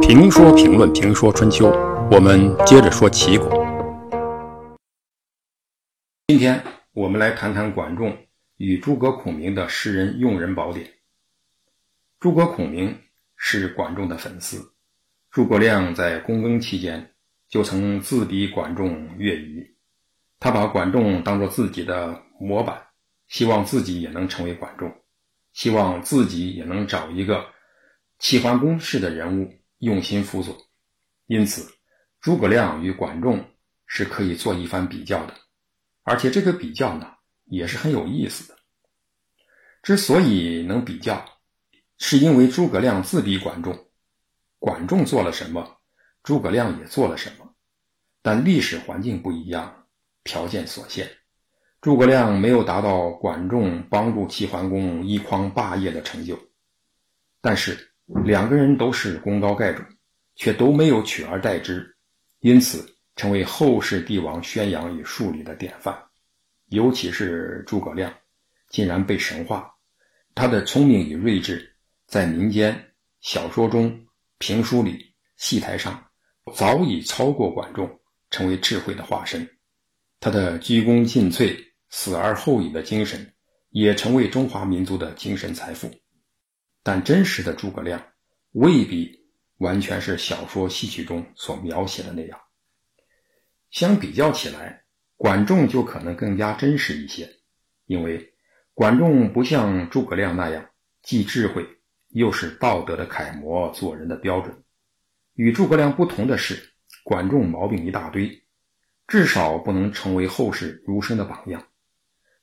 评说评论评说春秋，我们接着说齐国。今天我们来谈谈管仲与诸葛孔明的诗人用人宝典。诸葛孔明是管仲的粉丝，诸葛亮在躬耕期间就曾自比管仲乐仪，他把管仲当做自己的模板，希望自己也能成为管仲，希望自己也能找一个齐桓公式的人物。用心辅佐，因此诸葛亮与管仲是可以做一番比较的，而且这个比较呢也是很有意思的。之所以能比较，是因为诸葛亮自比管仲，管仲做了什么，诸葛亮也做了什么，但历史环境不一样，条件所限，诸葛亮没有达到管仲帮助齐桓公一匡霸业的成就，但是。两个人都是功高盖主，却都没有取而代之，因此成为后世帝王宣扬与树立的典范。尤其是诸葛亮，竟然被神化。他的聪明与睿智，在民间、小说中、评书里、戏台上，早已超过管仲，成为智慧的化身。他的鞠躬尽瘁、死而后已的精神，也成为中华民族的精神财富。但真实的诸葛亮未必完全是小说戏曲中所描写的那样。相比较起来，管仲就可能更加真实一些，因为管仲不像诸葛亮那样既智慧又是道德的楷模、做人的标准。与诸葛亮不同的是，管仲毛病一大堆，至少不能成为后世儒生的榜样。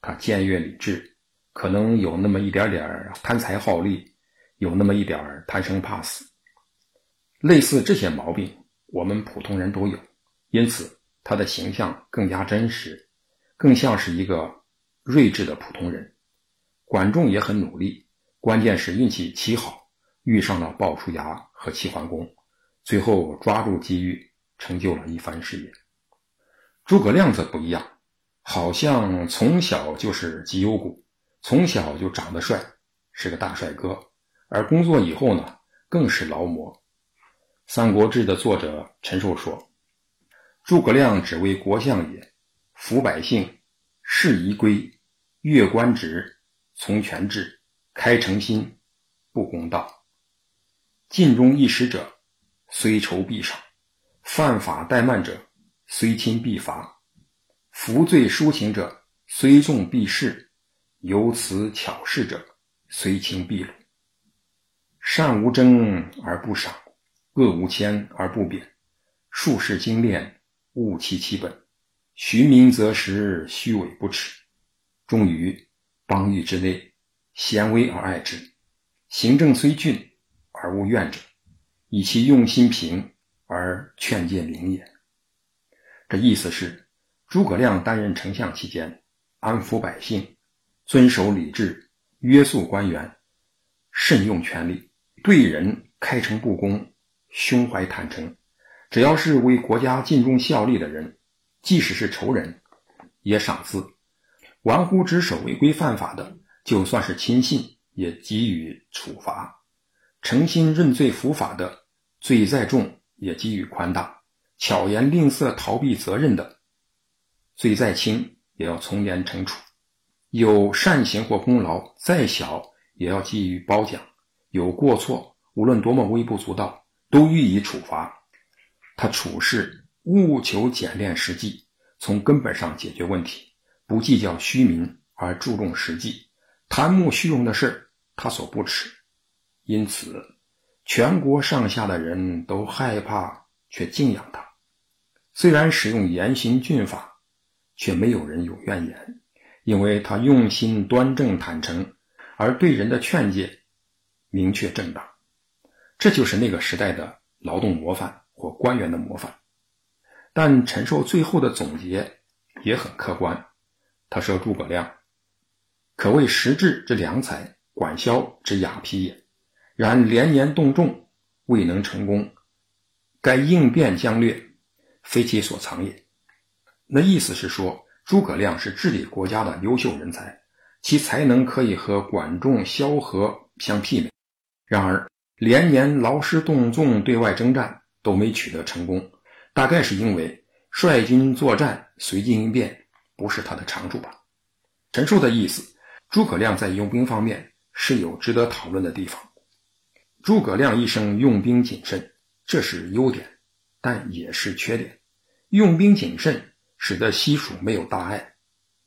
他僭越理智，可能有那么一点点贪财好利。有那么一点贪生怕死，类似这些毛病，我们普通人都有，因此他的形象更加真实，更像是一个睿智的普通人。管仲也很努力，关键是运气奇好，遇上了鲍叔牙和齐桓公，最后抓住机遇，成就了一番事业。诸葛亮则不一样，好像从小就是绩优股，从小就长得帅，是个大帅哥。而工作以后呢，更是劳模。《三国志》的作者陈寿说：“诸葛亮只为国相也，抚百姓，事仪规，阅官职，从权制，开诚心，不公道。尽忠义使者，虽仇必赏；犯法怠慢者，虽亲必罚；服罪抒情者，虽众必释；有辞巧事者，虽轻必鲁。”善无争而不赏，恶无谦而不贬，术士精炼，务其其本，虚名则实，虚伪不耻。忠于邦域之内，贤威而爱之，行政虽峻而无怨者，以其用心平而劝诫灵也。这意思是，诸葛亮担任丞相期间，安抚百姓，遵守礼制，约束官员，慎用权力。对人开诚布公，胸怀坦诚，只要是为国家尽忠效力的人，即使是仇人，也赏赐；玩忽职守、违规犯法的，就算是亲信，也给予处罚；诚心认罪伏法的，罪再重也给予宽大；巧言令色、逃避责任的，罪再轻也要从严惩处；有善行或功劳再小，也要给予褒奖。有过错，无论多么微不足道，都予以处罚。他处事务求简练实际，从根本上解决问题，不计较虚名，而注重实际。贪慕虚荣的事他所不耻。因此，全国上下的人都害怕却敬仰他。虽然使用严刑峻法，却没有人有怨言，因为他用心端正坦诚，而对人的劝诫。明确正当，这就是那个时代的劳动模范或官员的模范。但陈寿最后的总结也很客观，他说：“诸葛亮可谓实质之良才，管萧之雅批也。然连年动众，未能成功，该应变将略，非其所长也。”那意思是说，诸葛亮是治理国家的优秀人才，其才能可以和管仲、萧何相媲美。然而，连年劳师动众对外征战都没取得成功，大概是因为率军作战随机应变不是他的长处吧。陈述的意思，诸葛亮在用兵方面是有值得讨论的地方。诸葛亮一生用兵谨慎，这是优点，但也是缺点。用兵谨慎，使得西蜀没有大碍。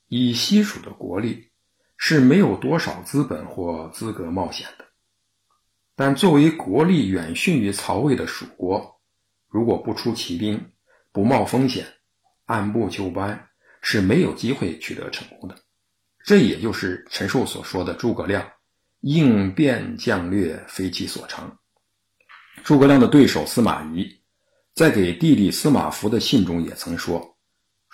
以西蜀的国力，是没有多少资本或资格冒险的。但作为国力远逊于曹魏的蜀国，如果不出奇兵，不冒风险，按部就班，是没有机会取得成功的。这也就是陈寿所说的诸葛亮应变将略非其所长。诸葛亮的对手司马懿。在给弟弟司马孚的信中也曾说：“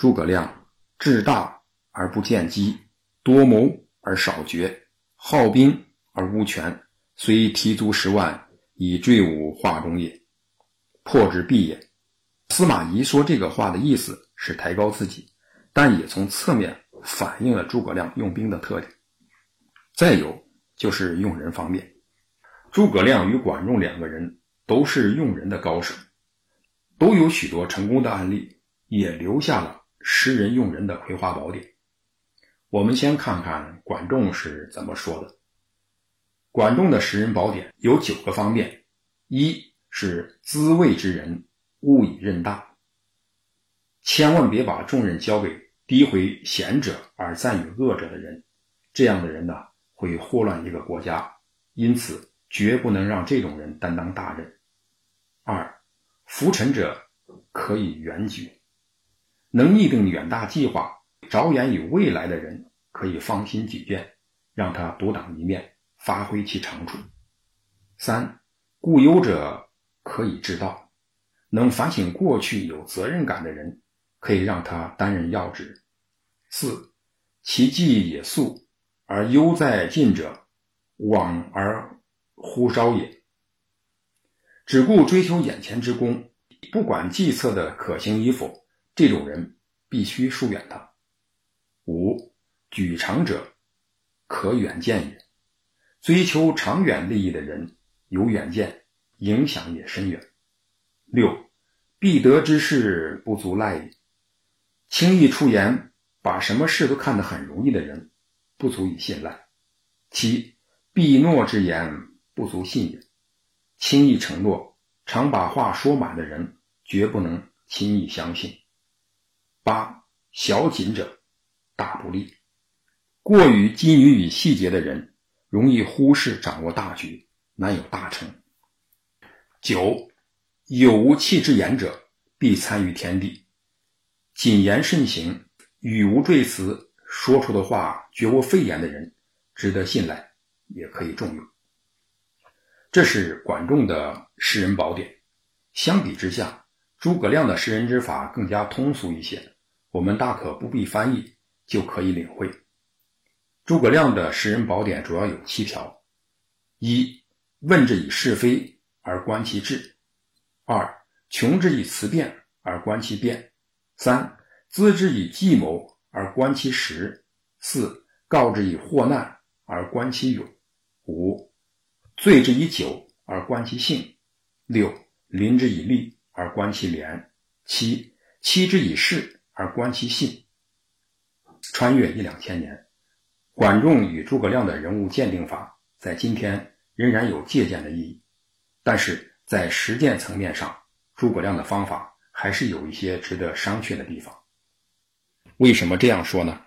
诸葛亮志大而不见机，多谋而少决，好兵而无权，虽提足十万，以坠吾画中也，破之必也。”司马懿说这个话的意思是抬高自己，但也从侧面反映了诸葛亮用兵的特点。再有就是用人方面，诸葛亮与管仲两个人都是用人的高手。都有许多成功的案例，也留下了识人用人的葵花宝典。我们先看看管仲是怎么说的。管仲的识人宝典有九个方面：一是滋味之人，勿以任大。千万别把重任交给诋毁贤者而赞誉恶者的人，这样的人呢会祸乱一个国家，因此绝不能让这种人担当大任。二。浮沉者可以远举，能拟定远大计划、着眼于未来的人，可以放心举荐，让他独当一面，发挥其长处。三，固忧者可以治道，能反省过去、有责任感的人，可以让他担任要职。四，其计也速，而忧在近者，往而忽稍也。只顾追求眼前之功，不管计策的可行与否，这种人必须疏远他。五举长者，可远见也。追求长远利益的人有远见，影响也深远。六必得之事不足赖也。轻易出言，把什么事都看得很容易的人，不足以信赖。七必诺之言不足信也。轻易承诺、常把话说满的人，绝不能轻易相信。八小谨者，大不利。过于拘泥于细节的人，容易忽视掌握大局，难有大成。九有无气之言者，必参与天地。谨言慎行、语无赘词，说出的话绝无废言的人，值得信赖，也可以重用。这是管仲的识人宝典。相比之下，诸葛亮的识人之法更加通俗一些，我们大可不必翻译就可以领会。诸葛亮的识人宝典主要有七条：一、问之以是非而观其志；二、穷之以辞辩而观其辩；三、资之以计谋而观其实；四、告之以祸难而观其勇；五。醉之以酒而观其性，六临之以利。而观其廉，七欺之以势而观其信。穿越一两千年，管仲与诸葛亮的人物鉴定法在今天仍然有借鉴的意义，但是在实践层面上，诸葛亮的方法还是有一些值得商榷的地方。为什么这样说呢？